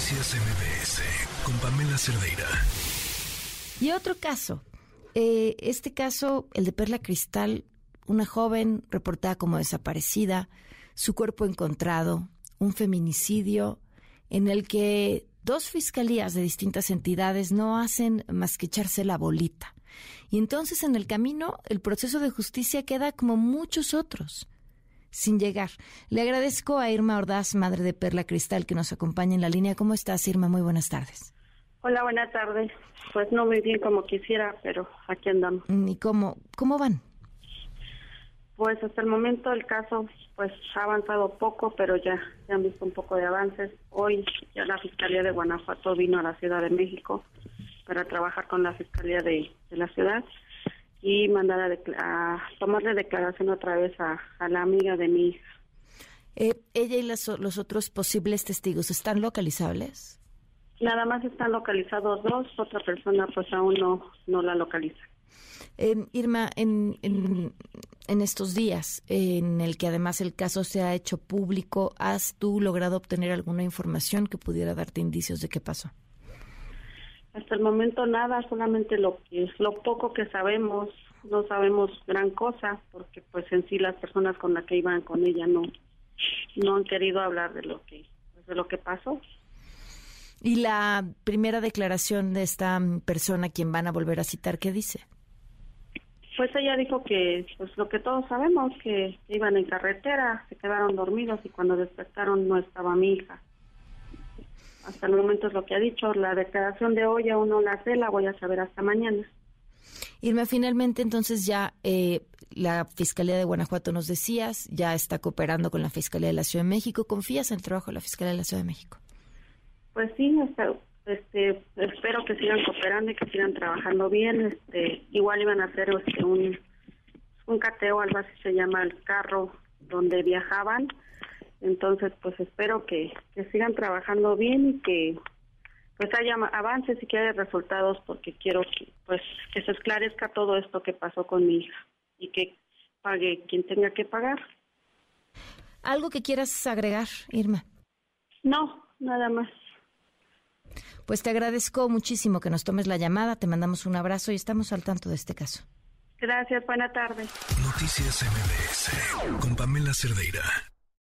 Noticias MBS con Pamela. Y otro caso. Eh, este caso, el de Perla Cristal, una joven reportada como desaparecida, su cuerpo encontrado, un feminicidio en el que dos fiscalías de distintas entidades no hacen más que echarse la bolita. Y entonces en el camino el proceso de justicia queda como muchos otros, sin llegar. Le agradezco a Irma Ordaz, madre de Perla Cristal, que nos acompaña en la línea. ¿Cómo estás, Irma? Muy buenas tardes. Hola, buenas tardes. Pues no muy bien como quisiera, pero aquí andamos. ¿Y cómo, cómo van? Pues hasta el momento el caso pues ha avanzado poco, pero ya se han visto un poco de avances. Hoy ya la Fiscalía de Guanajuato vino a la Ciudad de México para trabajar con la Fiscalía de, la ciudad y mandar a, tomarle declaración otra vez a, la amiga de mi hija. Eh, ¿Ella y los otros posibles testigos están localizables? Nada más están localizados dos, otra persona pues aún no, no la localiza. Eh, Irma, en, en, estos días en el que además el caso se ha hecho público, ¿has tú logrado obtener alguna información que pudiera darte indicios de qué pasó? Hasta el momento nada, solamente lo que lo poco que sabemos, no sabemos gran cosa, porque pues en sí las personas con las que iban con ella no no han querido hablar de lo que de lo que pasó. Y la primera declaración de esta persona, quien van a volver a citar, ¿qué dice? Pues ella dijo que, pues lo que todos sabemos, que iban en carretera, se quedaron dormidos y cuando despertaron no estaba mi hija. Hasta el momento es lo que ha dicho. La declaración de hoy aún no la sé, la voy a saber hasta mañana. Irma, finalmente entonces ya eh, la Fiscalía de Guanajuato nos decías, ya está cooperando con la Fiscalía de la Ciudad de México. ¿Confías en el trabajo de la Fiscalía de la Ciudad de México? Pues sí, hasta, este, espero que sigan cooperando y que sigan trabajando bien. Este, igual iban a hacer este, un, un cateo, algo así se llama el carro donde viajaban. Entonces, pues espero que, que sigan trabajando bien y que pues haya avances y que haya resultados porque quiero que, pues que se esclarezca todo esto que pasó con mi hija y que pague quien tenga que pagar. ¿Algo que quieras agregar, Irma? No, nada más. Pues te agradezco muchísimo que nos tomes la llamada, te mandamos un abrazo y estamos al tanto de este caso. Gracias, buena tarde. Noticias MBS con Pamela Cerdeira.